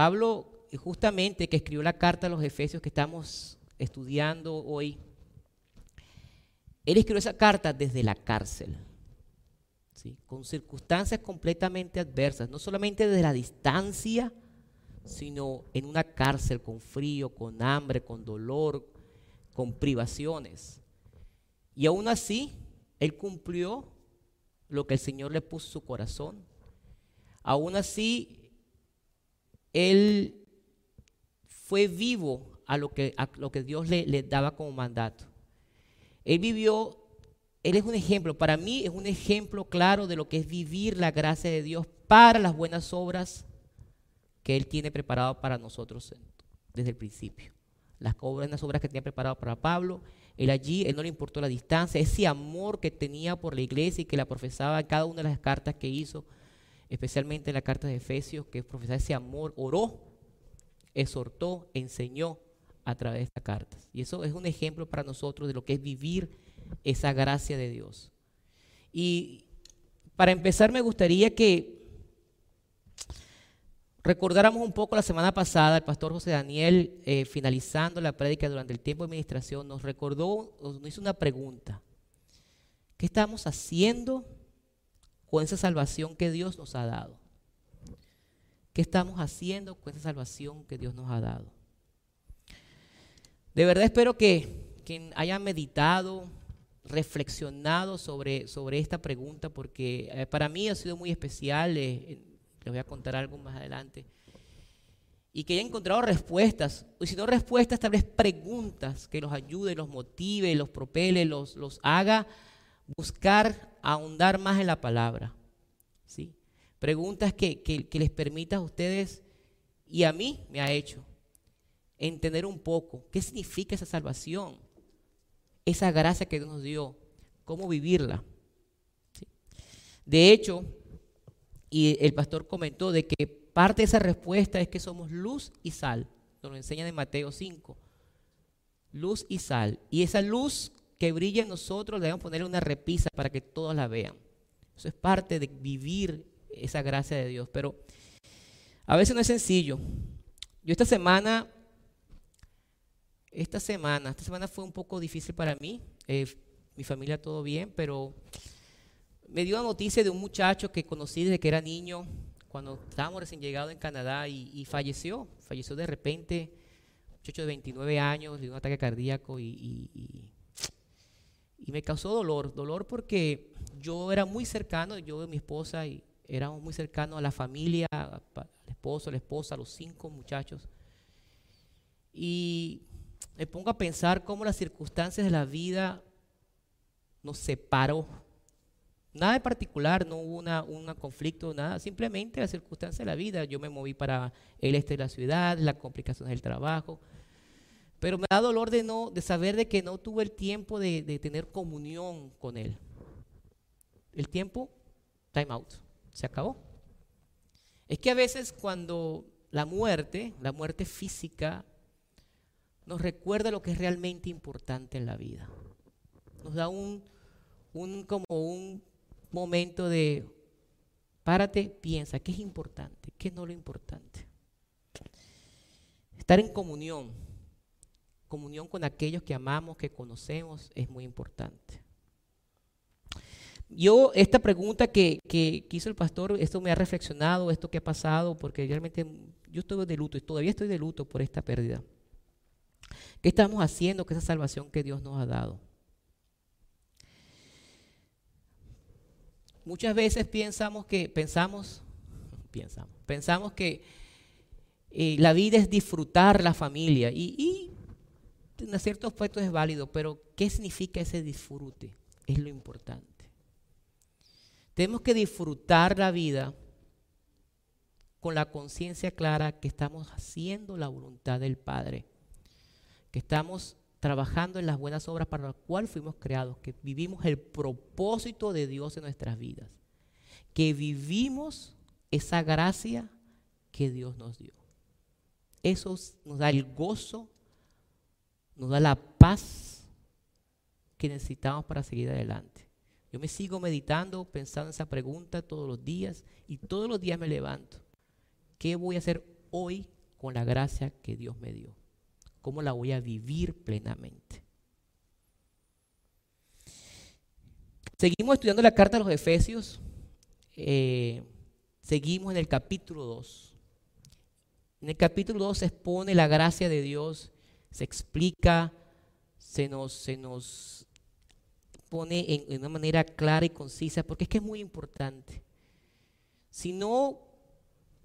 Pablo, justamente que escribió la carta a los Efesios que estamos estudiando hoy, él escribió esa carta desde la cárcel, ¿sí? con circunstancias completamente adversas, no solamente desde la distancia, sino en una cárcel con frío, con hambre, con dolor, con privaciones. Y aún así, él cumplió lo que el Señor le puso en su corazón. Aún así, él fue vivo a lo que, a lo que Dios le, daba como mandato. Él vivió, él es un ejemplo, para mí es un ejemplo claro de lo que es vivir la gracia de Dios para las buenas obras que Él tiene preparado para nosotros desde el principio. Las buenas obras que tenía preparado para Pablo, él allí, él no le importó la distancia, ese amor que tenía por la iglesia y que la profesaba en cada una de las cartas que hizo, especialmente en la carta de Efesios, que profesaba ese amor, oró, exhortó, enseñó a través de estas cartas. Y eso es un ejemplo para nosotros de lo que es vivir esa gracia de Dios. Y para empezar me gustaría que recordáramos un poco la semana pasada, el pastor José Daniel, eh, finalizando la prédica durante el tiempo de administración, nos recordó, nos hizo una pregunta. ¿Qué estamos haciendo con esa salvación que Dios nos ha dado? ¿Qué estamos haciendo con esa salvación que Dios nos ha dado? De verdad espero que quien haya meditado, reflexionado sobre, sobre esta pregunta, porque eh, para mí ha sido muy especial. Eh, les voy a contar algo más adelante. Y que haya encontrado respuestas, y si no respuestas, tal vez preguntas que los ayude, los motive, los propele, los, los haga buscar ahondar más en la palabra. ¿sí? Preguntas que, que les permita a ustedes, y a mí me ha hecho, entender un poco qué significa esa salvación, esa gracia que Dios nos dio, cómo vivirla. De hecho, y el pastor comentó de que parte de esa respuesta es que somos luz y sal. Nos lo enseñan en Mateo 5. Luz y sal. Y esa luz que brilla en nosotros debemos ponerle una repisa para que todos la vean. Eso es parte de vivir esa gracia de Dios. Pero a veces no es sencillo. Yo esta semana esta semana, esta semana fue un poco difícil para mí. Eh, mi familia todo bien, pero me dio la noticia de un muchacho que conocí desde que era niño, cuando estábamos recién llegados en Canadá y, falleció. Falleció de repente, muchacho de 29 años, de un ataque cardíaco y, me causó dolor. Dolor porque yo era muy cercano, yo y mi esposa, y éramos muy cercanos a la familia, al esposo, la esposa, a los cinco muchachos. Y me pongo a pensar cómo las circunstancias de la vida nos separó. Nada de particular, no hubo un conflicto, nada, simplemente las circunstancias de la vida. Yo me moví para el este de la ciudad, las complicaciones del trabajo. Pero me da dolor de, no, de saber de que no tuve el tiempo de, de tener comunión con Él. El tiempo, time out, se acabó. Es que a veces cuando la muerte, la muerte física, nos recuerda lo que es realmente importante en la vida. Nos da un, un como un momento de párate, piensa, ¿qué es importante? ¿Qué no lo importante? Estar en comunión, comunión con aquellos que amamos, que conocemos, es muy importante. Yo, esta pregunta que, que, hizo el pastor, esto me ha reflexionado, esto que ha pasado, porque realmente yo estoy de luto y todavía estoy de luto por esta pérdida. ¿Qué estamos haciendo con esa salvación que Dios nos ha dado? Muchas veces pensamos que, pensamos, pensamos, pensamos que eh, la vida es disfrutar la familia y en ciertos aspectos es válido, pero ¿qué significa ese disfrute? Es lo importante. Tenemos que disfrutar la vida con la conciencia clara que estamos haciendo la voluntad del Padre que estamos trabajando en las buenas obras para las cuales fuimos creados, que vivimos el propósito de Dios en nuestras vidas, que vivimos esa gracia que Dios nos dio. Eso nos da el gozo, nos da la paz que necesitamos para seguir adelante. Yo me sigo meditando, pensando en esa pregunta todos los días y todos los días me levanto. ¿Qué voy a hacer hoy con la gracia que Dios me dio? ¿Cómo la voy a vivir plenamente? Seguimos estudiando la carta a los Efesios. Eh, seguimos en el capítulo 2. En el capítulo 2 se expone la gracia de Dios, se explica, se nos, se nos pone en, una manera clara y concisa, porque es que es muy importante. Si no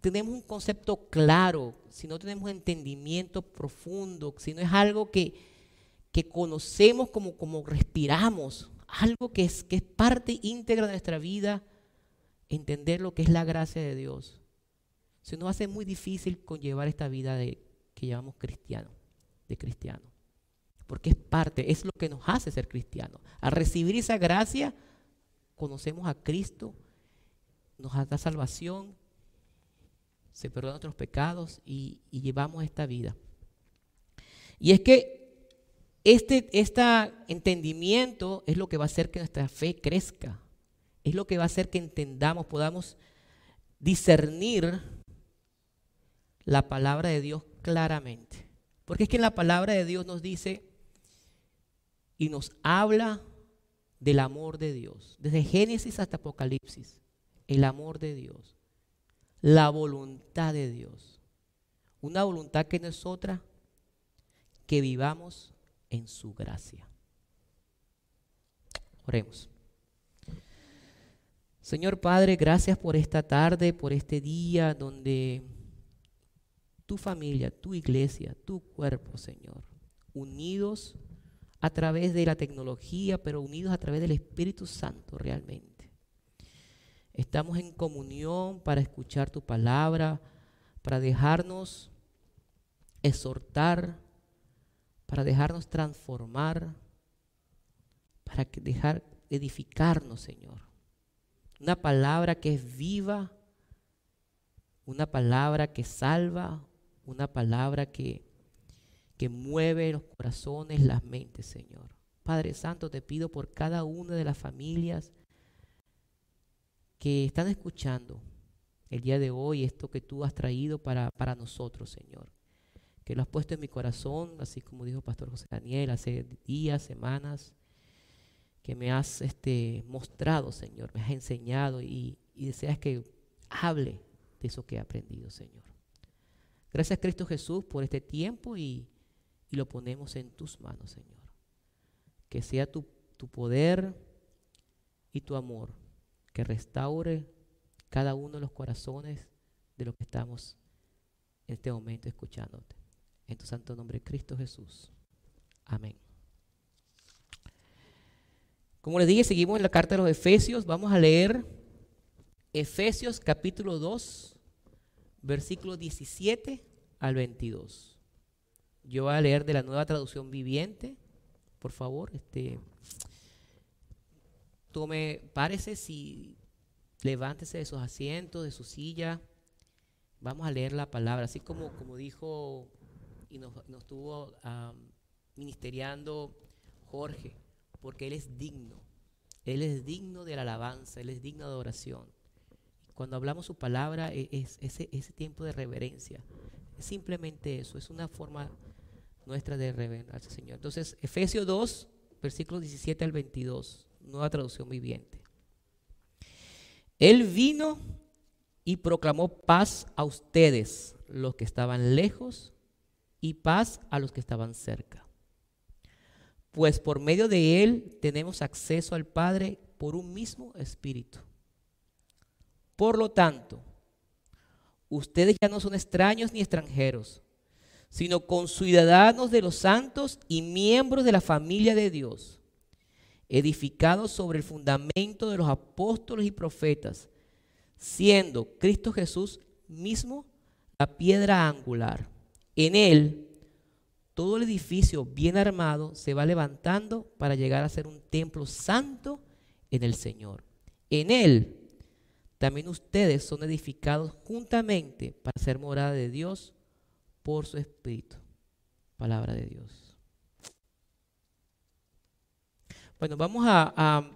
tenemos un concepto claro, si no tenemos entendimiento profundo, si no es algo que, que conocemos como, como respiramos, algo que es, que es parte íntegra de nuestra vida, entender lo que es la gracia de Dios. Se nos hace muy difícil conllevar esta vida de, que llamamos cristiano, de cristiano. Porque es parte, es lo que nos hace ser cristianos. Al recibir esa gracia, conocemos a Cristo, nos da salvación, se perdonan nuestros pecados y, llevamos esta vida. Y es que este, este entendimiento es lo que va a hacer que nuestra fe crezca. Es lo que va a hacer que entendamos, podamos discernir la palabra de Dios claramente. Porque es que en la palabra de Dios nos dice y nos habla del amor de Dios. Desde Génesis hasta Apocalipsis. El amor de Dios. La voluntad de Dios. Una voluntad que no es otra que vivamos en su gracia. Oremos. Señor Padre, gracias por esta tarde, por este día donde tu familia, tu iglesia, tu cuerpo, Señor, unidos a través de la tecnología, pero unidos a través del Espíritu Santo realmente. Estamos en comunión para escuchar tu palabra, para dejarnos exhortar, para dejarnos transformar, para dejar edificarnos, Señor. Una palabra que es viva, una palabra que salva, una palabra que, que mueve los corazones, las mentes, Señor. Padre Santo, te pido por cada una de las familias que están escuchando el día de hoy esto que tú has traído para, para nosotros, Señor que lo has puesto en mi corazón, así como dijo Pastor José Daniel hace días, semanas, que me has este, mostrado, Señor, me has enseñado y, deseas que hable de eso que he aprendido, Señor. Gracias, Cristo Jesús, por este tiempo y, lo ponemos en tus manos, Señor. Que sea tu, tu poder y tu amor que restaure cada uno de los corazones de los que estamos en este momento escuchándote. En tu santo nombre, Cristo Jesús. Amén. Como les dije, seguimos en la carta de los Efesios. Vamos a leer Efesios capítulo 2, versículos 17 al 22. Yo voy a leer de la nueva traducción viviente. Por favor, este, tome, párese si levántese de sus asientos, de su silla. Vamos a leer la palabra, así como, como dijo y nos, estuvo ministeriando Jorge, porque Él es digno. Él es digno de la alabanza, Él es digno de oración. Cuando hablamos su palabra e, es, ese, tiempo de reverencia. Es simplemente eso, es una forma nuestra de reverenciar al Señor. Entonces, Efesios 2, versículos 17 al 22, nueva traducción viviente. Él vino y proclamó paz a ustedes, los que estaban lejos, y paz a los que estaban cerca. Pues por medio de Él tenemos acceso al Padre por un mismo espíritu. Por lo tanto, ustedes ya no son extraños ni extranjeros, sino conciudadanos de los santos y miembros de la familia de Dios, edificados sobre el fundamento de los apóstoles y profetas, siendo Cristo Jesús mismo la piedra angular en él, todo el edificio bien armado se va levantando para llegar a ser un templo santo en el Señor. En él también ustedes son edificados juntamente para ser morada de Dios por su Espíritu. Palabra de Dios. Bueno, vamos a,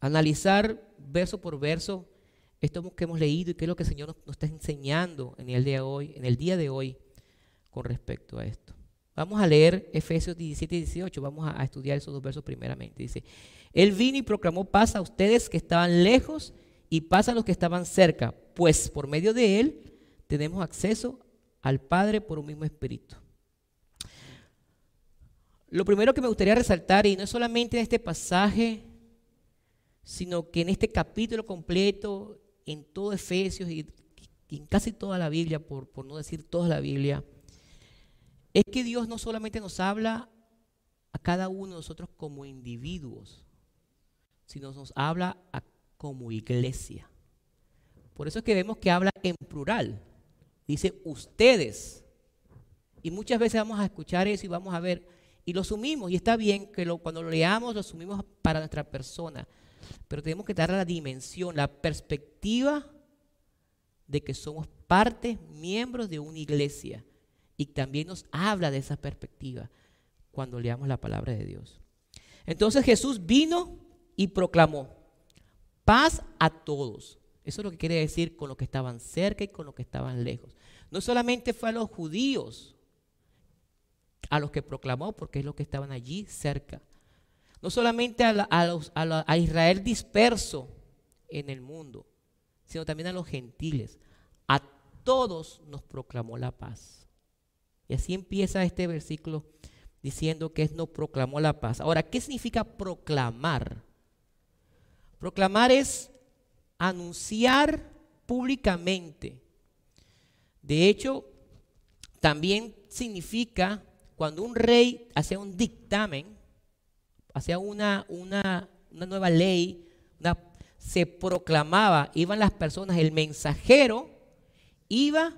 analizar verso por verso esto que hemos leído y qué es lo que el Señor nos, está enseñando en el día de hoy, en el día de hoy con respecto a esto. Vamos a leer Efesios 17 y 18, vamos a, a estudiar esos dos versos primeramente. Dice, Él vino y proclamó paz a ustedes que estaban lejos y paz a los que estaban cerca, pues por medio de Él tenemos acceso al Padre por un mismo espíritu. Lo primero que me gustaría resaltar, y no solamente en este pasaje, sino que en este capítulo completo, en todo Efesios y, en casi toda la Biblia, por, por no decir toda la Biblia, es que Dios no solamente nos habla a cada uno de nosotros como individuos, sino nos habla como iglesia. Por eso es que vemos que habla en plural. Dice ustedes. Y muchas veces vamos a escuchar eso y vamos a ver, y lo sumimos, y está bien que cuando lo leamos lo sumimos para nuestra persona, pero tenemos que dar la dimensión, la perspectiva de que somos parte, miembros de una iglesia. Y también nos habla de esa perspectiva cuando leamos la palabra de Dios. Entonces Jesús vino y proclamó paz a todos. Eso es lo que quiere decir con los que estaban cerca y con los que estaban lejos. No solamente fue a los judíos a los que proclamó, porque es los que estaban allí cerca. No solamente a, Israel disperso en el mundo, sino también a los gentiles. A todos nos proclamó la paz. Y así empieza este versículo diciendo que es no proclamó la paz. Ahora, ¿qué significa proclamar? Proclamar es anunciar públicamente. De hecho, también significa cuando un rey hacía un dictamen, hacía una, una, nueva ley, se proclamaba, iban las personas, el mensajero iba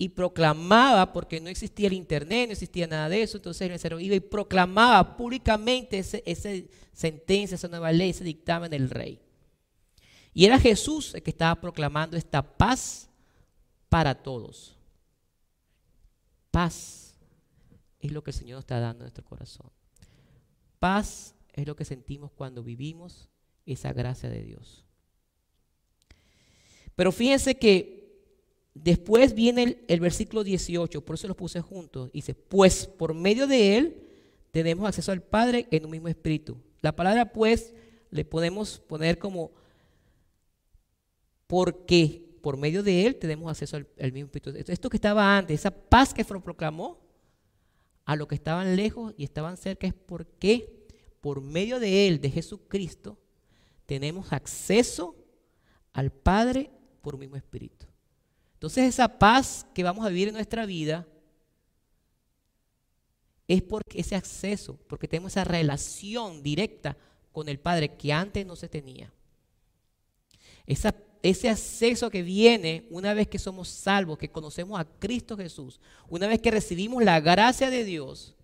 y proclamaba, porque no existía el internet, no existía nada de eso, entonces el mensajero iba y proclamaba públicamente esa sentencia, esa nueva ley, ese dictamen del rey. Y era Jesús el que estaba proclamando esta paz para todos. Paz es lo que el Señor nos está dando en nuestro corazón. Paz es lo que sentimos cuando vivimos esa gracia de Dios. Pero fíjense que después viene el, versículo 18, por eso lo puse juntos. Dice, pues por medio de Él tenemos acceso al Padre en un mismo espíritu. La palabra pues le podemos poner como porque por medio de Él tenemos acceso al, mismo Espíritu. Esto que estaba antes, esa paz que proclamó a los que estaban lejos y estaban cerca, es porque por medio de Él, de Jesucristo, tenemos acceso al Padre por mismo Espíritu. Entonces esa paz que vamos a vivir en nuestra vida es porque ese acceso, porque tenemos esa relación directa con el Padre que antes no se tenía. Esa ese acceso que viene una vez que somos salvos, que conocemos a Cristo Jesús, una vez que recibimos la gracia de Dios,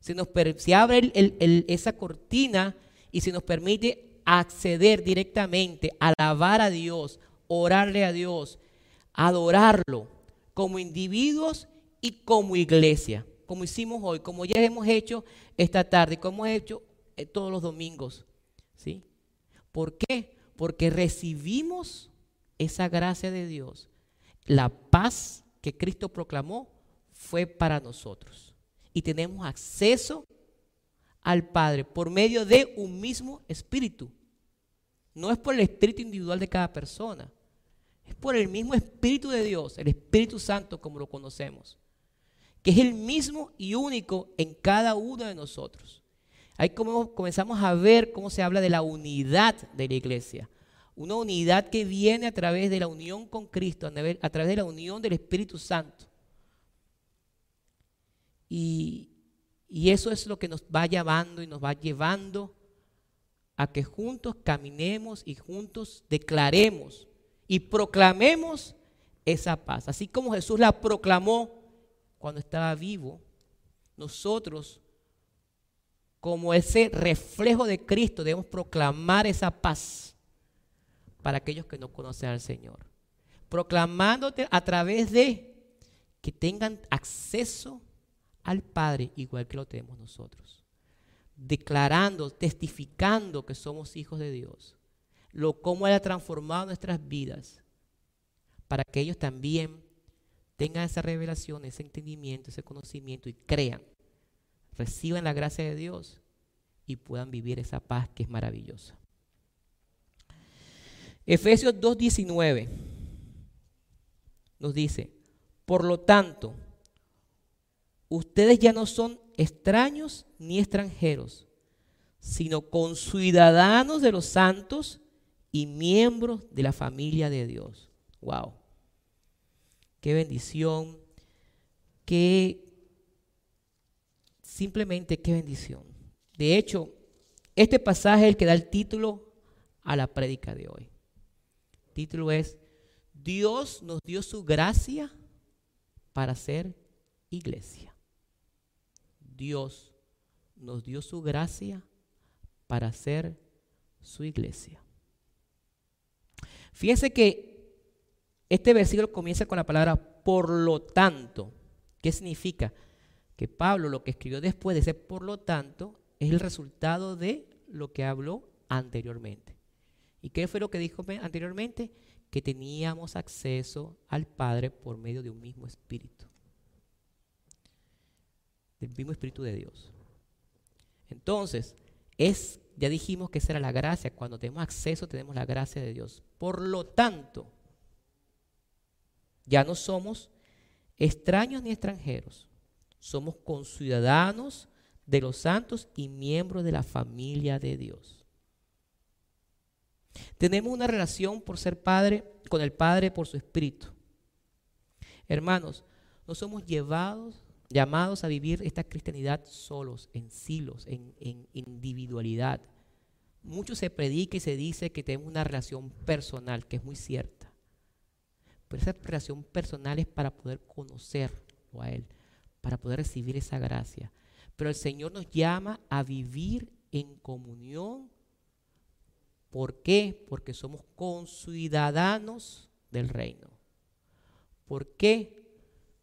se nos abre esa cortina y se nos permite acceder directamente, alabar a Dios, orarle a Dios, adorarlo como individuos y como iglesia, como hicimos hoy, como ya hemos hecho esta tarde, como hemos hecho eh, todos los domingos. ¿sí? ¿Por qué? porque recibimos esa gracia de Dios. La paz que Cristo proclamó fue para nosotros. Y tenemos acceso al Padre por medio de un mismo espíritu. No es por el espíritu individual de cada persona. Es por el mismo espíritu de Dios, el Espíritu Santo como lo conocemos. Que es el mismo y único en cada uno de nosotros. Ahí comenzamos a ver cómo se habla de la unidad de la iglesia. Una unidad que viene a través de la unión con Cristo, a través de la unión del Espíritu Santo. Y, y eso es lo que nos va llevando y nos va llevando a que juntos caminemos y juntos declaremos y proclamemos esa paz. Así como Jesús la proclamó cuando estaba vivo, nosotros como ese reflejo de Cristo, debemos proclamar esa paz para aquellos que no conocen al Señor. Proclamándote a través de que tengan acceso al Padre igual que lo tenemos nosotros. Declarando, testificando que somos hijos de Dios. Lo cómo Él ha transformado nuestras vidas, para que ellos también tengan esa revelación, ese entendimiento, ese conocimiento y crean, reciban la gracia de Dios y puedan vivir esa paz que es maravillosa. Efesios 2.19 nos dice, por lo tanto, ustedes ya no son extraños ni extranjeros, sino conciudadanos de los santos y miembros de la familia de Dios. Wow. Qué bendición. Qué simplemente qué bendición. De hecho, este pasaje es el que da el título a la prédica de hoy. El título es Dios nos dio su gracia para ser iglesia. Dios nos dio su gracia para ser su iglesia. Fíjense que este versículo comienza con la palabra por lo tanto. ¿Qué significa? Que Pablo lo que escribió después de ese por lo tanto es el resultado de lo que habló anteriormente. ¿Y qué fue lo que dijo anteriormente? Que teníamos acceso al Padre por medio de un mismo espíritu. Del mismo espíritu de Dios. Entonces, es, ya dijimos que esa era la gracia. Cuando tenemos acceso, tenemos la gracia de Dios. Por lo tanto, ya no somos extraños ni extranjeros. Somos conciudadanos de los santos y miembros de la familia de Dios. Tenemos una relación por ser padre con el Padre por su espíritu. Hermanos, no somos llevados llamados a vivir esta cristianidad solos, en silos, en, individualidad. Mucho se predica y se dice que tenemos una relación personal, que es muy cierta. Pero esa relación personal es para poder conocerlo a Él, para poder recibir esa gracia. Pero el Señor nos llama a vivir en comunión. ¿Por qué? Porque somos conciudadanos del reino. ¿Por qué?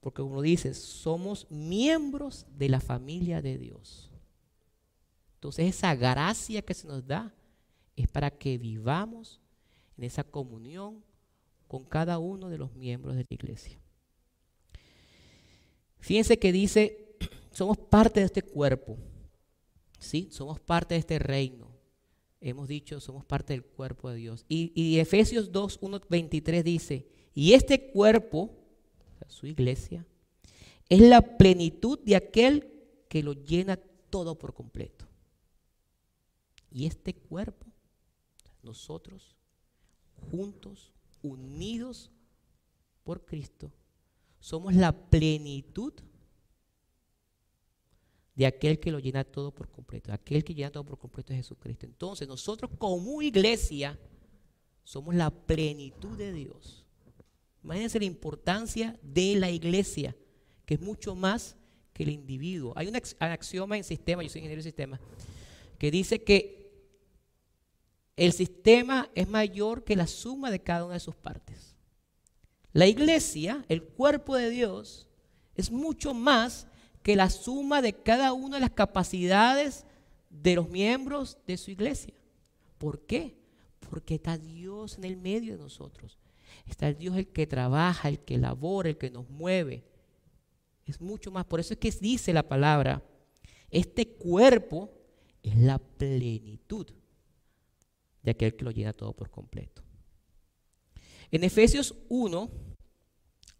Porque como dice, somos miembros de la familia de Dios. Entonces esa gracia que se nos da es para que vivamos en esa comunión con cada uno de los miembros de la iglesia. Fíjense que dice, somos parte de este cuerpo, ¿sí? Somos parte de este reino. Hemos dicho, somos parte del cuerpo de Dios. Y, y Efesios 2, 1, 23 dice, y este cuerpo su iglesia, es la plenitud de aquel que lo llena todo por completo. Y este cuerpo, nosotros, juntos, unidos por Cristo, somos la plenitud de aquel que lo llena todo por completo. Aquel que llena todo por completo es Jesucristo. Entonces nosotros como iglesia somos la plenitud de Dios. Imagínense la importancia de la iglesia, que es mucho más que el individuo. Hay un axioma en sistema, yo soy ingeniero de sistema, que dice que el sistema es mayor que la suma de cada una de sus partes. La iglesia, el cuerpo de Dios, es mucho más que la suma de cada una de las capacidades de los miembros de su iglesia. ¿Por qué? Porque está Dios en el medio de nosotros. Está el Dios el que trabaja, el que labora, el que nos mueve. Es mucho más. Por eso es que dice la palabra, este cuerpo es la plenitud de aquel que lo llena todo por completo. En Efesios 1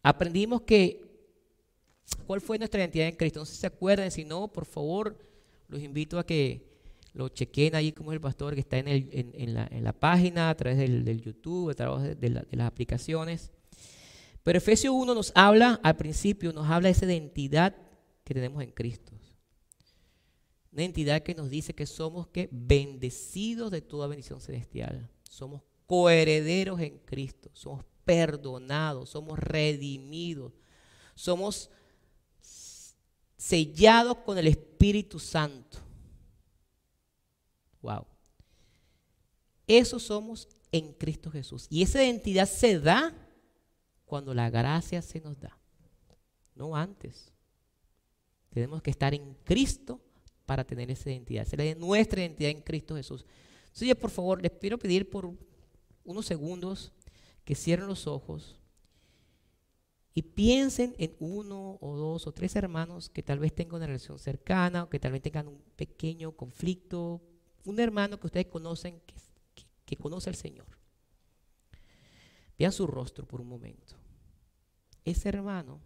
aprendimos que cuál fue nuestra identidad en Cristo. No sé si se acuerdan, si no, por favor, los invito a que lo chequen ahí como es el pastor que está en, el, la, página, a través del, YouTube, a través de, de, las aplicaciones. Pero Efesios 1 nos habla, al principio, nos habla de esa identidad que tenemos en Cristo. Una identidad que nos dice que somos que bendecidos de toda bendición celestial. Somos coherederos en Cristo. Somos perdonados. Somos redimidos. Somos sellados con el Espíritu Santo. Wow. Eso somos en Cristo Jesús. Y esa identidad se da cuando la gracia se nos da, no antes. Tenemos que estar en Cristo para tener esa identidad. Es nuestra identidad en Cristo Jesús. Entonces, por favor, les quiero pedir por unos segundos que cierren los ojos y piensen en uno o dos o tres hermanos que tal vez tengan una relación cercana o que tal vez tengan un pequeño conflicto, un hermano que ustedes conocen que, que conoce al Señor. Vean su rostro por un momento. Ese hermano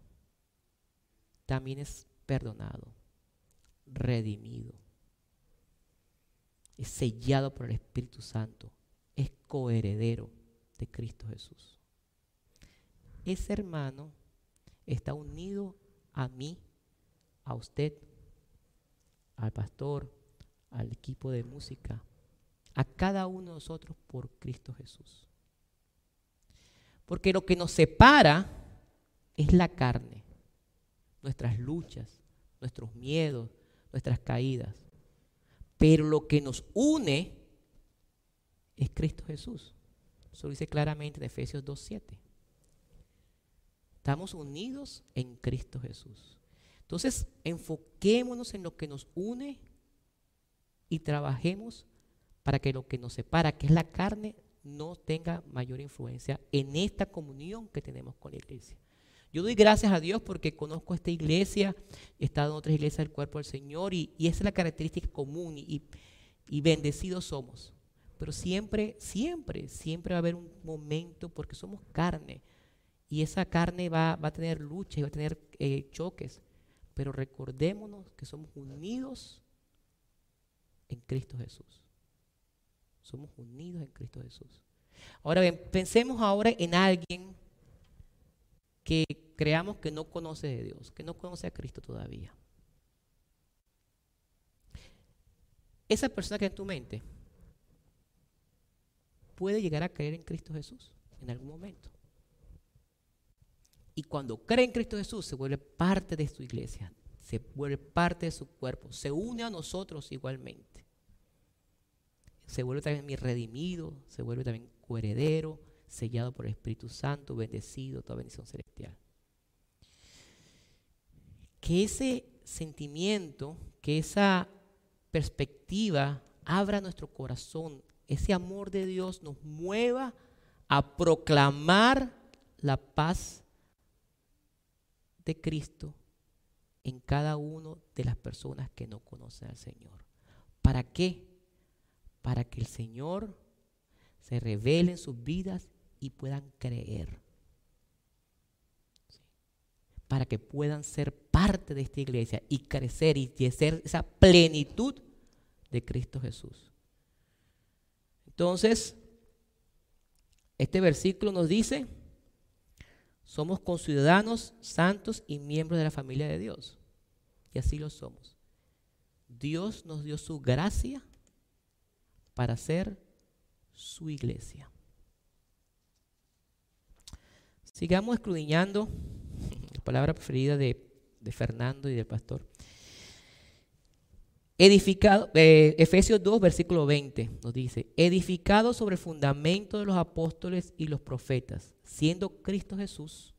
también es perdonado, redimido, es sellado por el Espíritu Santo, es coheredero de Cristo Jesús. Ese hermano está unido a mí, a usted, al pastor, al equipo de música, a cada uno de nosotros por Cristo Jesús. Porque lo que nos separa es la carne, nuestras luchas, nuestros miedos, nuestras caídas. Pero lo que nos une es Cristo Jesús. Eso lo dice claramente en Efesios 2.7. Estamos unidos en Cristo Jesús. Entonces, enfoquémonos en lo que nos une y trabajemos para que lo que nos separa, que es la carne, no tenga mayor influencia en esta comunión que tenemos con la iglesia. Yo doy gracias a Dios porque conozco esta iglesia, he estado en otras iglesias del cuerpo del Señor y, esa es la característica común y, y bendecidos somos. Pero siempre, siempre, siempre va a haber un momento porque somos carne y esa carne va, a tener lucha y va a tener eh, choques. Pero recordémonos que somos unidos en Cristo Jesús. Somos unidos en Cristo Jesús. Ahora bien, pensemos ahora en alguien que creamos que no conoce de Dios, que no conoce a Cristo todavía. Esa persona que en tu mente puede llegar a creer en Cristo Jesús en algún momento. Y cuando cree en Cristo Jesús se vuelve parte de su iglesia, se vuelve parte de su cuerpo, se une a nosotros igualmente se vuelve también mi redimido, se vuelve también coheredero, sellado por el Espíritu Santo, bendecido, toda bendición celestial. Que ese sentimiento, que esa perspectiva abra nuestro corazón, ese amor de Dios nos mueva a proclamar la paz de Cristo en cada uno de las personas que no conocen al Señor. ¿Para qué? Para que el Señor se revele en sus vidas y puedan creer. Para que puedan ser parte de esta iglesia y crecer y ser esa plenitud de Cristo Jesús. Entonces, este versículo nos dice, somos conciudadanos santos y miembros de la familia de Dios. Y así lo somos. Dios nos dio su gracia para ser su iglesia. Sigamos escudriñando la palabra preferida de, Fernando y del pastor. Edificado, eh, Efesios 2, versículo 20 nos dice, edificado sobre el fundamento de los apóstoles y los profetas, siendo Cristo Jesús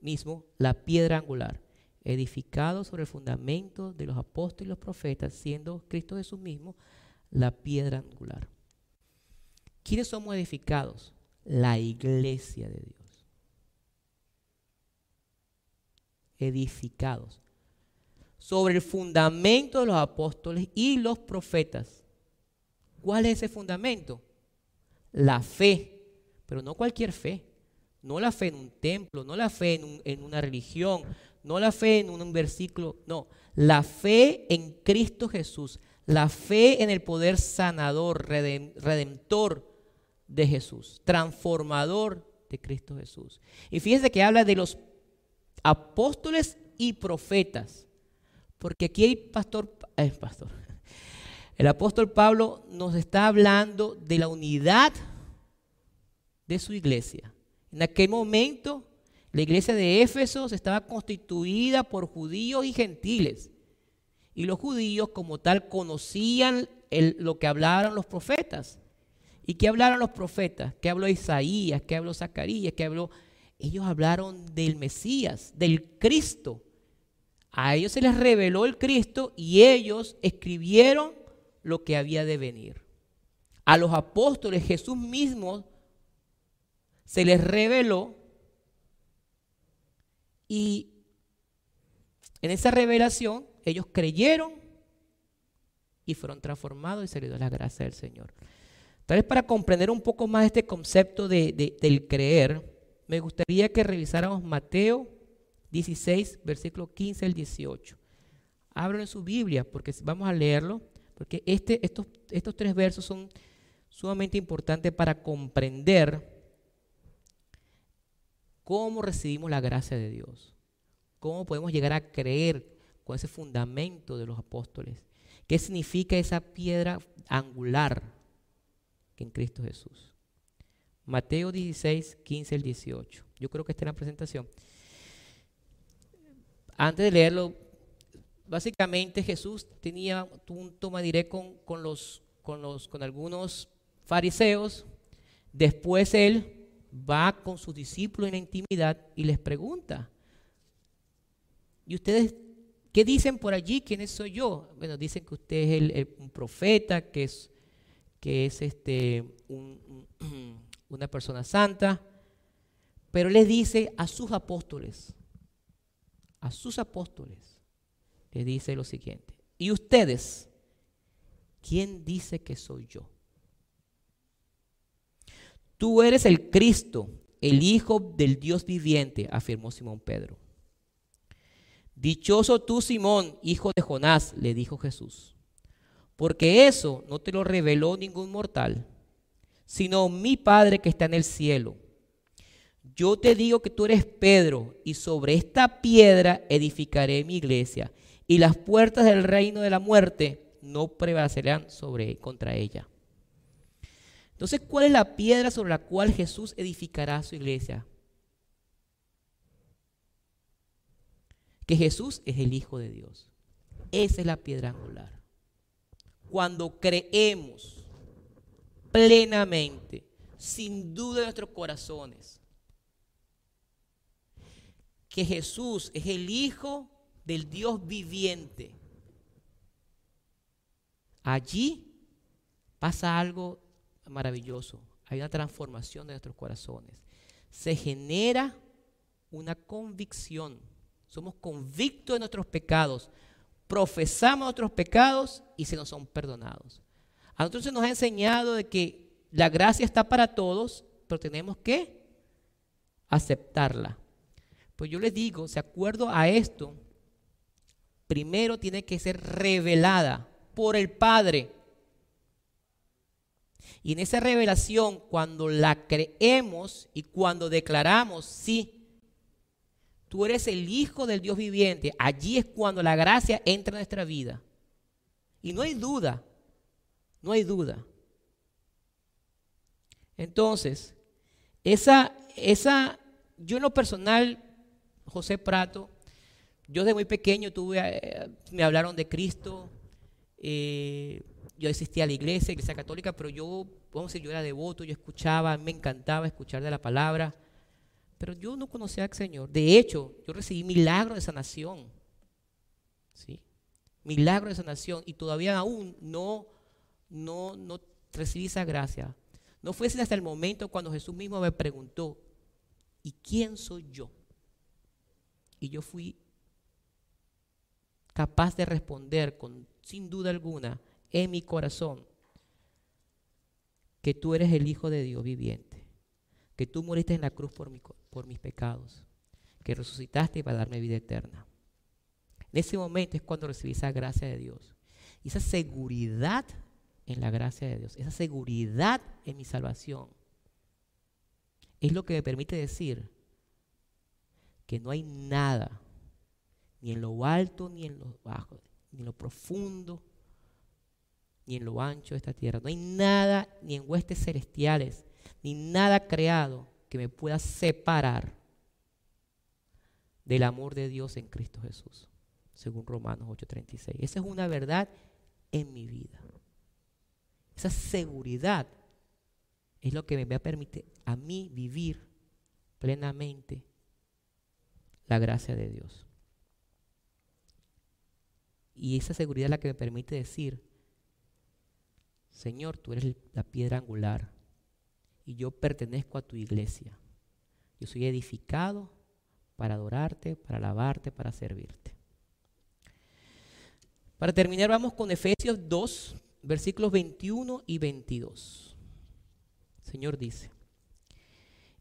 mismo la piedra angular, edificado sobre el fundamento de los apóstoles y los profetas, siendo Cristo Jesús mismo la piedra angular. ¿Quiénes somos edificados? La iglesia de Dios. Edificados sobre el fundamento de los apóstoles y los profetas. ¿Cuál es ese fundamento? La fe, pero no cualquier fe. No la fe en un templo, no la fe en, en una religión, no la fe en un versículo, no. La fe en Cristo Jesús, la fe en el poder sanador, redentor de Jesús, transformador de Cristo Jesús. Y fíjense que habla de los apóstoles y profetas, porque aquí hay pastor, eh, pastor, el apóstol Pablo nos está hablando de la unidad de su iglesia. En aquel momento, la iglesia de Éfeso estaba constituida por judíos y gentiles. Y los judíos como tal conocían lo que hablaron los profetas. ¿Y qué hablaron los profetas? ¿Qué habló Isaías? ¿Qué habló Zacarías? ¿Qué habló? Ellos hablaron del Mesías, del Cristo. A ellos se les reveló el Cristo y ellos escribieron lo que había de venir. A los apóstoles Jesús mismo se les reveló y en esa revelación ellos creyeron y fueron transformados y se la gracia del Señor. Tal vez para comprender un poco más este concepto de, del creer, me gustaría que revisáramos Mateo 16, versículo 15 al 18. Abran su Biblia porque vamos a leerlo, porque este, estos, estos tres versos son sumamente importantes para comprender cómo recibimos la gracia de Dios, cómo podemos llegar a creer con ese fundamento de los apóstoles, qué significa esa piedra angular que en Cristo Jesús. Mateo 16, 15 al 18. Yo creo que esta es la presentación. Antes de leerlo, básicamente Jesús tenía un toma directo con, los, con, los, con algunos fariseos. Después él va con sus discípulos en la intimidad y les pregunta, ¿y ustedes qué dicen por allí? ¿Quiénes soy yo? Bueno, dicen que usted es un profeta, que es, que es este, una persona santa, pero les dice a sus apóstoles, a sus apóstoles, le dice lo siguiente, ¿y ustedes? ¿Quién dice que soy yo? Tú eres el Cristo, el Hijo del Dios viviente, afirmó Simón Pedro. Dichoso tú, Simón, hijo de Jonás, le dijo Jesús, porque eso no te lo reveló ningún mortal, sino mi Padre que está en el cielo. Yo te digo que tú eres Pedro, y sobre esta piedra edificaré mi iglesia, y las puertas del reino de la muerte no prevalecerán sobre contra ella. Entonces, ¿cuál es la piedra sobre la cual Jesús edificará su iglesia? Que Jesús es el Hijo de Dios. Esa es la piedra angular. Cuando creemos plenamente, sin duda en nuestros corazones, que Jesús es el Hijo del Dios viviente. Allí pasa algo maravilloso. Hay una transformación de nuestros corazones. Se genera una convicción. Somos convictos de nuestros pecados. Profesamos nuestros pecados y se nos son perdonados. A nosotros se nos ha enseñado de que la gracia está para todos, pero tenemos que aceptarla. Pues yo les digo, si acuerdo a esto, primero tiene que ser revelada por el Padre. Y en esa revelación, cuando la creemos y cuando declaramos, sí, tú eres el Hijo del Dios viviente, allí es cuando la gracia entra en nuestra vida. Y no hay duda, no hay duda. Entonces, esa, esa, yo en lo personal José Prato. Yo desde muy pequeño tuve, eh, me hablaron de Cristo. Eh, yo asistía a la iglesia, iglesia católica, pero yo, vamos a decir, yo era devoto, yo escuchaba, me encantaba escuchar de la palabra. Pero yo no conocía al Señor. De hecho, yo recibí milagro de sanación. ¿Sí? Milagro de sanación. Y todavía aún no, no, no recibí esa gracia. No fue hasta el momento cuando Jesús mismo me preguntó, ¿y quién soy yo? Y yo fui capaz de responder con, sin duda alguna en mi corazón que tú eres el Hijo de Dios viviente, que tú moriste en la cruz por, por mis pecados, que resucitaste para darme vida eterna. En ese momento es cuando recibí esa gracia de Dios, y esa seguridad en la gracia de Dios, esa seguridad en mi salvación, es lo que me permite decir que no hay nada, ni en lo alto, ni en lo bajo, ni en lo profundo, ni en lo ancho de esta tierra. No hay nada, ni en huestes celestiales, ni nada creado que me pueda separar del amor de Dios en Cristo Jesús, según Romanos 8:36. Esa es una verdad en mi vida. Esa seguridad es lo que me va a permitir a mí vivir plenamente la gracia de Dios. Y esa seguridad es la que me permite decir, Señor, tú eres la piedra angular y yo pertenezco a tu iglesia. Yo soy edificado para adorarte, para alabarte, para servirte. Para terminar, vamos con Efesios 2, versículos 21 y 22. El Señor dice,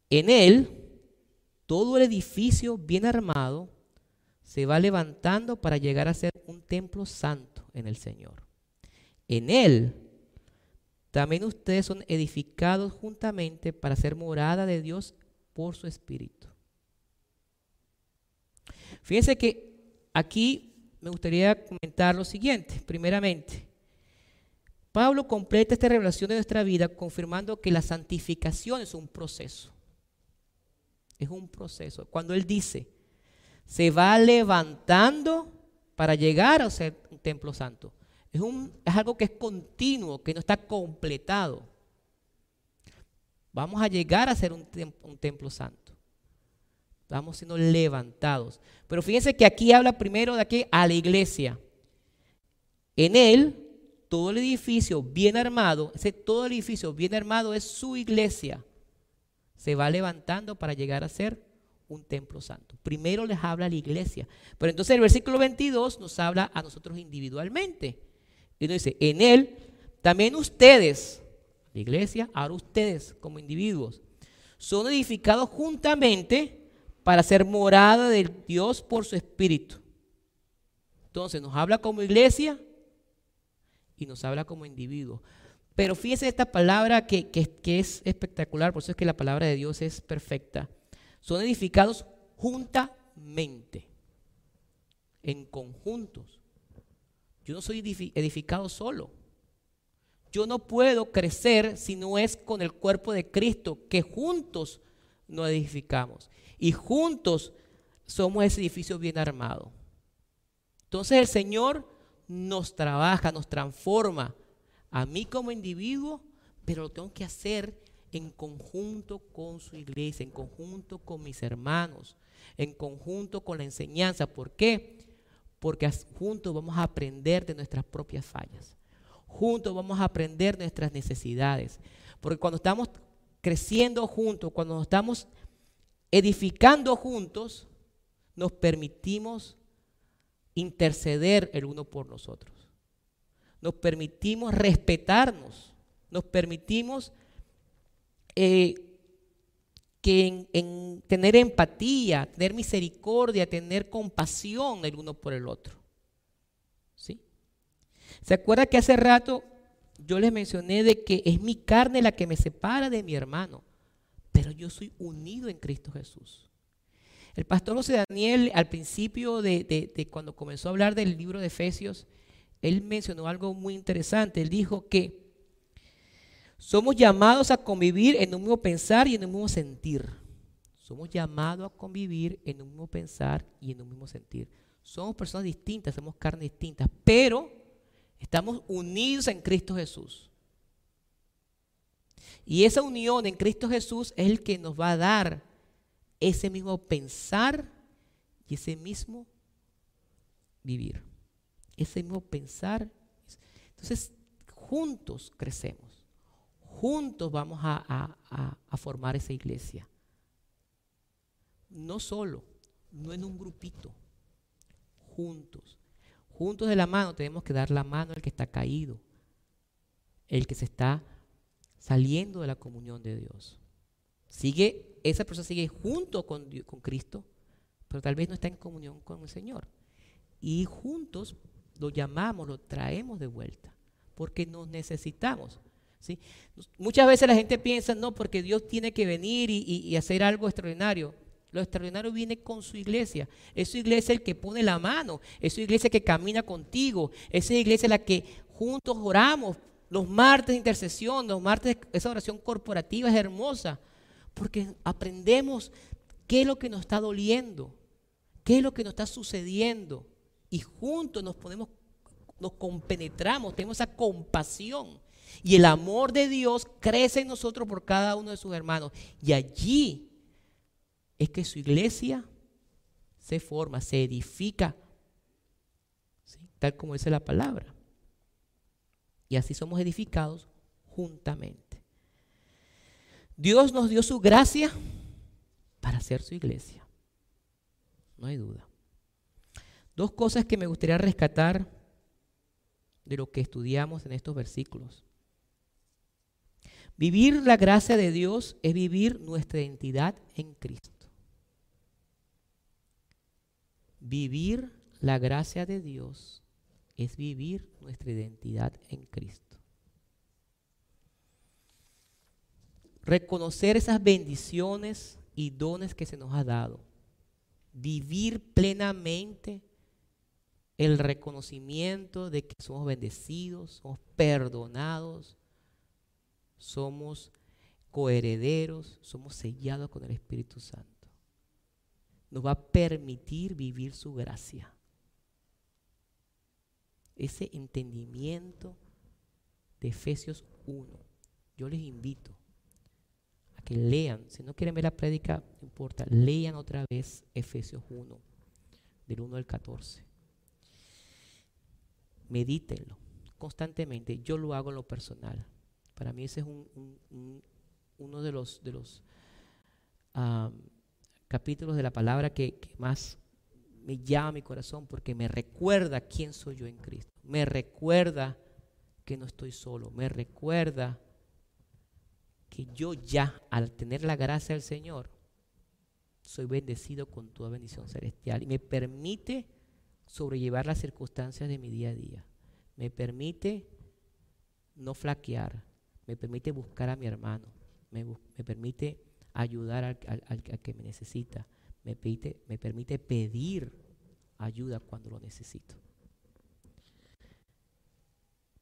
en él todo el edificio bien armado se va levantando para llegar a ser un templo santo en el Señor. En él también ustedes son edificados juntamente para ser morada de Dios por su Espíritu. Fíjense que aquí me gustaría comentar lo siguiente. Primeramente, Pablo completa esta revelación de nuestra vida confirmando que la santificación es un proceso. Es un proceso. Cuando él dice, se va levantando para llegar a ser un templo santo. Es, algo que es continuo, que no está completado. Vamos a llegar a ser un, un templo santo. Estamos siendo levantados. Pero fíjense que aquí habla primero de aquí a la iglesia. En él, todo el edificio bien armado, ese todo el edificio bien armado es su iglesia. Se va levantando para llegar a ser un templo santo. Primero les habla a la iglesia. Pero entonces el versículo 22 nos habla a nosotros individualmente. Y nos dice, en Él también ustedes, la iglesia, ahora ustedes como individuos, son edificados juntamente para ser morada del Dios por su Espíritu. Entonces nos habla como iglesia y nos habla como individuos. Pero fíjese esta palabra que, que, es espectacular, por eso es que la palabra de Dios es perfecta. Son edificados juntamente, en conjuntos. Yo no soy edificado solo. Yo no puedo crecer si no es con el cuerpo de Cristo, que juntos nos edificamos. Y juntos somos ese edificio bien armado. Entonces el Señor nos trabaja, nos transforma a mí como individuo, pero lo tengo que hacer en conjunto con su iglesia, en conjunto con mis hermanos, en conjunto con la enseñanza. ¿Por qué? Porque juntos vamos a aprender de nuestras propias fallas. Juntos vamos a aprender nuestras necesidades. Porque cuando estamos creciendo juntos, cuando nos estamos edificando juntos, nos permitimos interceder el uno por nosotros. Nos permitimos respetarnos. Nos permitimos eh, que en, tener empatía, tener misericordia, tener compasión el uno por el otro. ¿Sí? ¿Se acuerda que hace rato yo les mencioné de que es mi carne la que me separa de mi hermano, pero yo soy unido en Cristo Jesús? El pastor José Daniel, al principio de, de cuando comenzó a hablar del libro de Efesios, él mencionó algo muy interesante. Él dijo que somos llamados a convivir en un mismo pensar y en un mismo sentir. Somos llamados a convivir en un mismo pensar y en un mismo sentir. Somos personas distintas, somos carnes distintas, pero estamos unidos en Cristo Jesús. Y esa unión en Cristo Jesús es el que nos va a dar ese mismo pensar y ese mismo vivir. Ese mismo pensar. Entonces, juntos crecemos. Juntos vamos a, formar esa iglesia. No solo, no en un grupito, juntos. Juntos de la mano tenemos que dar la mano al que está caído, el que se está saliendo de la comunión de Dios. Sigue, esa persona sigue junto con, con Cristo, pero tal vez no está en comunión con el Señor. Y juntos lo llamamos, lo traemos de vuelta, porque nos necesitamos. Muchas veces la gente piensa, no, porque Dios tiene que venir y, hacer algo extraordinario. Lo extraordinario viene con su iglesia. Es su iglesia el que pone la mano. Es su iglesia que camina contigo. Es su iglesia la que juntos oramos. Los martes de intercesión, los martes, esa oración corporativa es hermosa. Porque aprendemos qué es lo que nos está doliendo. Qué es lo que nos está sucediendo. Y juntos nos ponemos, nos compenetramos, tenemos esa compasión y el amor de Dios crece en nosotros por cada uno de sus hermanos. Y allí es que su iglesia se forma, se edifica, tal como dice la palabra. Y así somos edificados juntamente. Dios nos dio su gracia para hacer su iglesia. No hay duda. Dos cosas que me gustaría rescatar de lo que estudiamos en estos versículos. Vivir la gracia de Dios es vivir nuestra identidad en Cristo. Vivir la gracia de Dios es vivir nuestra identidad en Cristo. Reconocer esas bendiciones y dones que se nos ha dado. Vivir plenamente el reconocimiento de que somos bendecidos, somos perdonados, somos coherederos, somos sellados con el Espíritu Santo. Nos va a permitir vivir su gracia. Ese entendimiento de Efesios 1. Yo les invito a que lean, si no quieren ver la prédica, no importa, lean otra vez Efesios 1, del 1 al 14. Medítenlo constantemente. Yo lo hago en lo personal. Para mí ese es uno de los, capítulos de la palabra que, más me llama mi corazón porque me recuerda quién soy yo en Cristo. Me recuerda que no estoy solo. Me recuerda que yo ya, al tener la gracia del Señor, soy bendecido con toda bendición celestial. Y me permite sobrellevar las circunstancias de mi día a día. Me permite no flaquear me permite buscar a mi hermano, me, permite ayudar al, que me necesita, me permite, me permite pedir ayuda cuando lo necesito.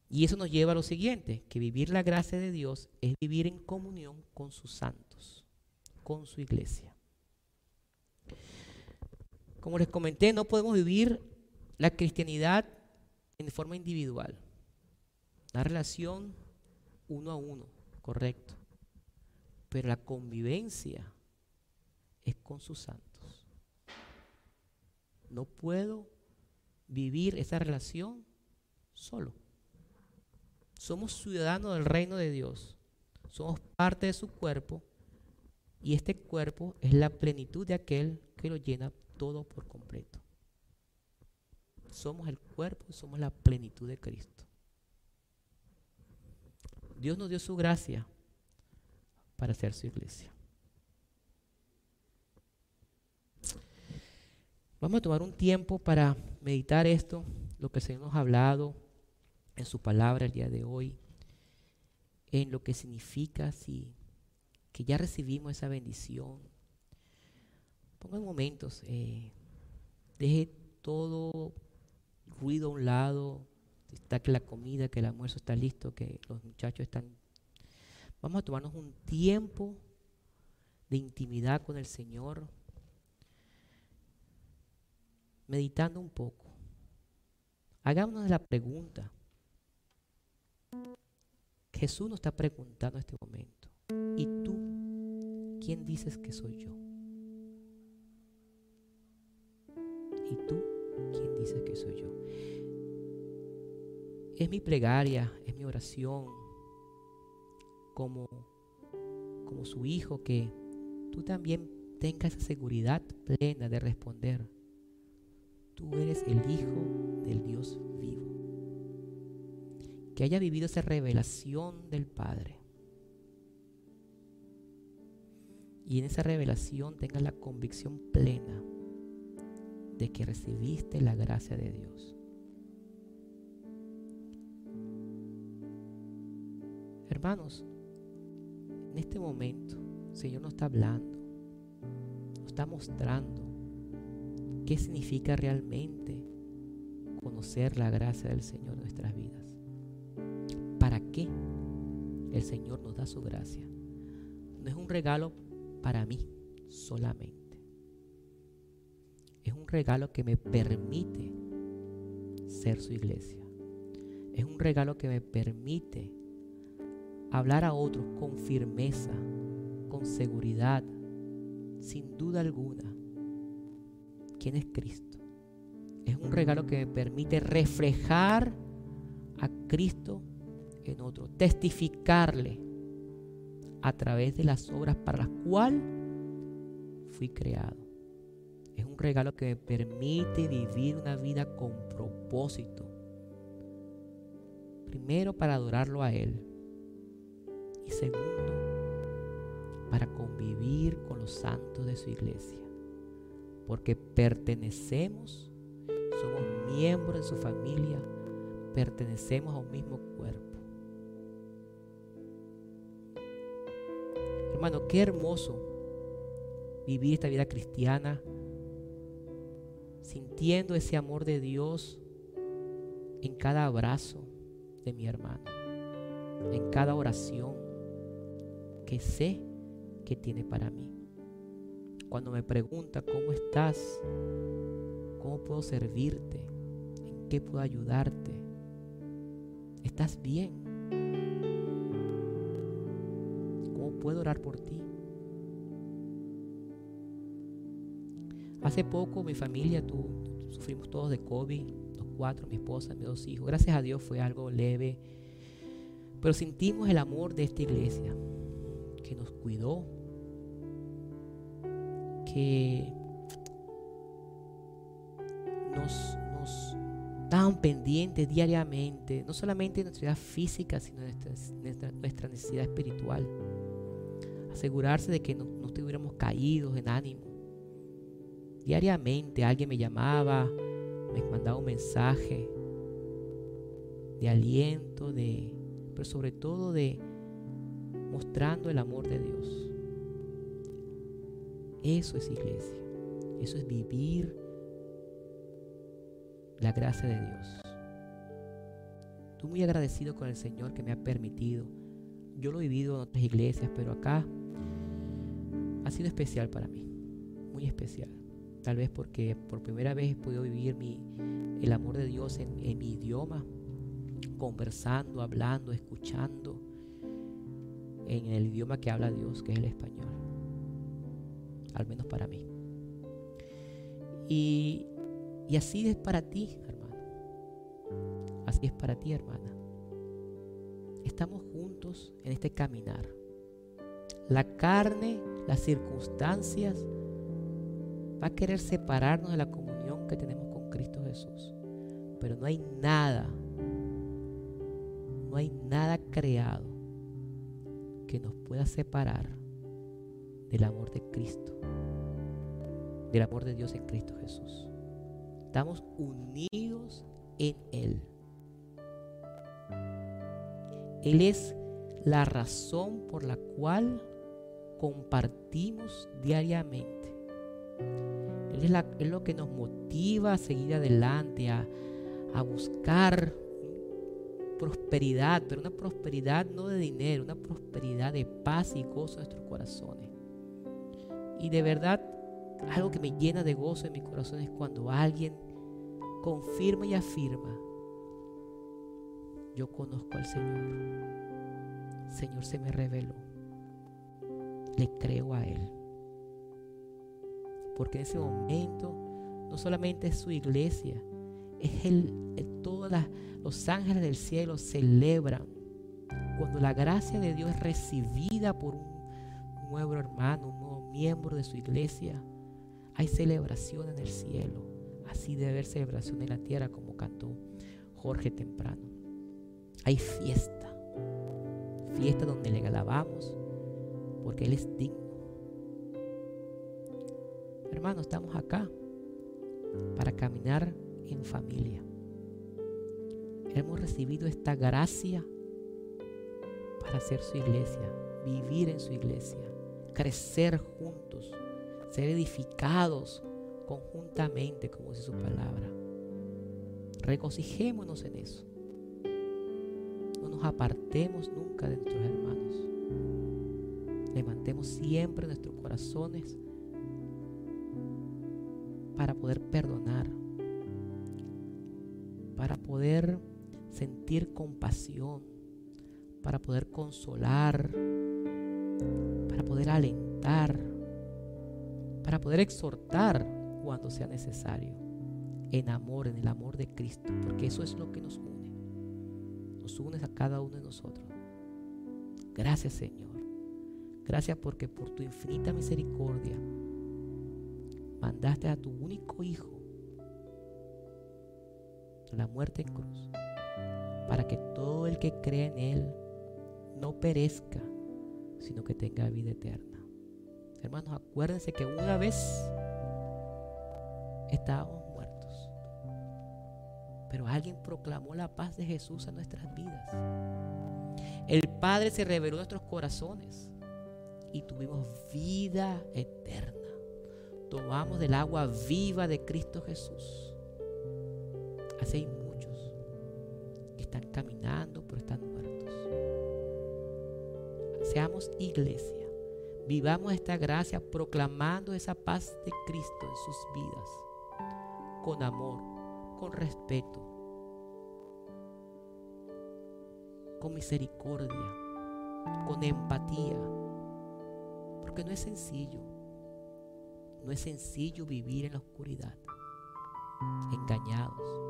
Y eso nos lleva a lo siguiente, que vivir la gracia de Dios es vivir en comunión con sus santos, con su iglesia. Como les comenté, no podemos vivir la cristianidad en forma individual. La relación uno a uno, correcto. Pero la convivencia es con sus santos. No puedo vivir esa relación solo. Somos ciudadanos del reino de Dios. Somos parte de su cuerpo y este cuerpo es la plenitud de aquel que lo llena todo por completo. Somos el cuerpo y somos la plenitud de Cristo. Dios nos dio su gracia para hacer su iglesia. Vamos a tomar un tiempo para meditar esto, lo que el Señor nos ha hablado en su palabra el día de hoy, en lo que significa si que ya recibimos esa bendición. Pongan momentos, eh, deje todo ruido a un lado, está que la comida, que el almuerzo está listo, que los muchachos están... Vamos a tomarnos un tiempo de intimidad con el Señor, meditando un poco. Hagámonos la pregunta. Jesús nos está preguntando en este momento. ¿Y tú quién dices que soy yo? Es mi plegaria, es mi oración como, como su hijo que tú también tengas esa seguridad plena de responder. Tú eres el hijo del Dios vivo. Que haya vivido esa revelación del Padre. Y en esa revelación tengas la convicción plena de que recibiste la gracia de Dios. Hermanos, en este momento el Señor nos está hablando, nos está mostrando qué significa realmente conocer la gracia del Señor en nuestras vidas. ¿Para qué el Señor nos da su gracia? No es un regalo para mí solamente. Es un regalo que me permite ser su iglesia. Es un regalo que me permite hablar a otros con firmeza, con seguridad, sin duda alguna, quién es Cristo. Es un regalo que me permite reflejar a Cristo en otro, testificarle a través de las obras para las cuales fui creado. Es un regalo que me permite vivir una vida con propósito. Primero para adorarlo a Él. Y segundo, para convivir con los santos de su iglesia. Porque pertenecemos, somos miembros de su familia, pertenecemos a un mismo cuerpo. Hermano, qué hermoso vivir esta vida cristiana sintiendo ese amor de Dios en cada abrazo de mi hermano, en cada oración que sé que tiene para mí. Cuando me pregunta cómo estás, cómo puedo servirte, en qué puedo ayudarte, ¿estás bien? ¿Cómo puedo orar por ti? Hace poco mi familia, tú, sufrimos todos de COVID, los cuatro, mi esposa, mis dos hijos. Gracias a Dios fue algo leve, pero sentimos el amor de esta iglesia que nos cuidó, que nos, nos estaban pendientes diariamente, no solamente de nuestra necesidad física, sino de nuestra, nuestra, necesidad espiritual. Asegurarse de que no, no estuviéramos caídos en ánimo Diariamente alguien me llamaba, me mandaba un mensaje de aliento, de, pero sobre todo de mostrando el amor de Dios. Eso es iglesia. Eso es vivir la gracia de Dios. Estoy muy agradecido con el Señor que me ha permitido. Yo lo he vivido en otras iglesias, pero acá ha sido especial para mí. Muy especial. Tal vez porque por primera vez he podido vivir el amor de Dios en, mi idioma, conversando, hablando, escuchando en el idioma que habla Dios, que es el español. Al menos para mí. Y, y así es para ti, hermano. Así es para ti, hermana. Estamos juntos en este caminar. La carne, las circunstancias, va a querer separarnos de la comunión que tenemos con Cristo Jesús. Pero no hay nada, no hay nada creado que nos pueda separar del amor de Cristo, del amor de Dios en Cristo Jesús. Estamos unidos en Él. Él es la razón por la cual compartimos diariamente es, lo que nos motiva a seguir adelante, a, a buscar prosperidad, pero una prosperidad no de dinero, una prosperidad de paz y gozo en nuestros corazones. Y de verdad, algo que me llena de gozo en mi corazón es cuando alguien confirma y afirma, yo conozco al Señor. Señor se me reveló. Le creo a Él porque en ese momento no solamente es su iglesia, es el, todos los ángeles del cielo celebran cuando la gracia de Dios es recibida por un nuevo hermano, un nuevo miembro de su iglesia. Hay celebración en el cielo. Así debe haber celebración en la tierra, como cantó Jorge temprano. Hay fiesta. Fiesta donde le alabamos, porque Él es digno Hermanos, estamos acá para caminar en familia. Hemos recibido esta gracia para hacer su iglesia, vivir en su iglesia, crecer juntos, ser edificados conjuntamente, como dice su palabra. Regocijémonos en eso. No nos apartemos nunca de nuestros hermanos. Levantemos siempre nuestros corazones para poder perdonar, para poder sentir compasión, para poder consolar, para poder alentar, para poder exhortar cuando sea necesario, en amor, en el amor de Cristo, porque eso es lo que nos une. nos unes a cada uno de nosotros. Gracias Señor. Gracias porque por tu infinita misericordia mandaste a tu único Hijo la muerte en cruz para que todo el que cree en Él no perezca, sino que tenga vida eterna. Hermanos, acuérdense que una vez estábamos muertos, pero alguien proclamó la paz de Jesús a nuestras vidas. El Padre se reveló en nuestros corazones y tuvimos vida eterna. Tomamos del agua viva de Cristo Jesús. Hay muchos que están caminando pero están muertos. Seamos iglesia. Vivamos esta gracia proclamando esa paz de Cristo en sus vidas. Con amor, con respeto, con misericordia, con empatía. Porque no es sencillo. No es sencillo vivir en la oscuridad, engañados.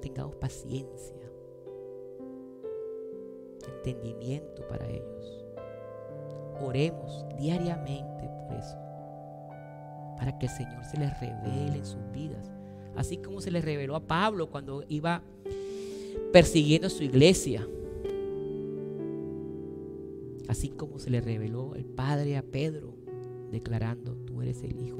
Tengamos paciencia, entendimiento para ellos. Oremos diariamente por eso, para que el Señor se les revele en sus vidas, así como se les reveló a Pablo cuando iba persiguiendo su iglesia. Así como se le reveló el Padre a Pedro, declarando, tú eres el Hijo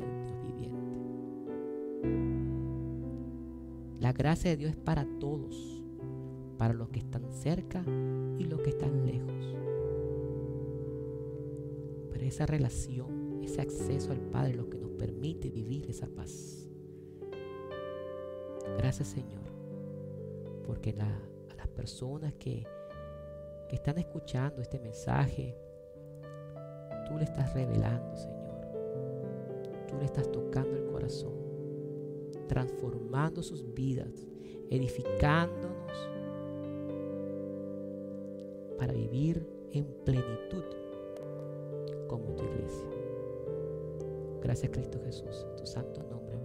gracia de Dios es para todos, para los que están cerca y los que están lejos. Pero esa relación, ese acceso al Padre lo que nos permite vivir esa paz. Gracias Señor porque a las personas que, que están escuchando este mensaje, tú le estás revelando, Señor. Tú le estás tocando el corazón, transformando sus vidas, edificándonos para vivir en plenitud como tu iglesia. Gracias Cristo Jesús, tu santo nombre.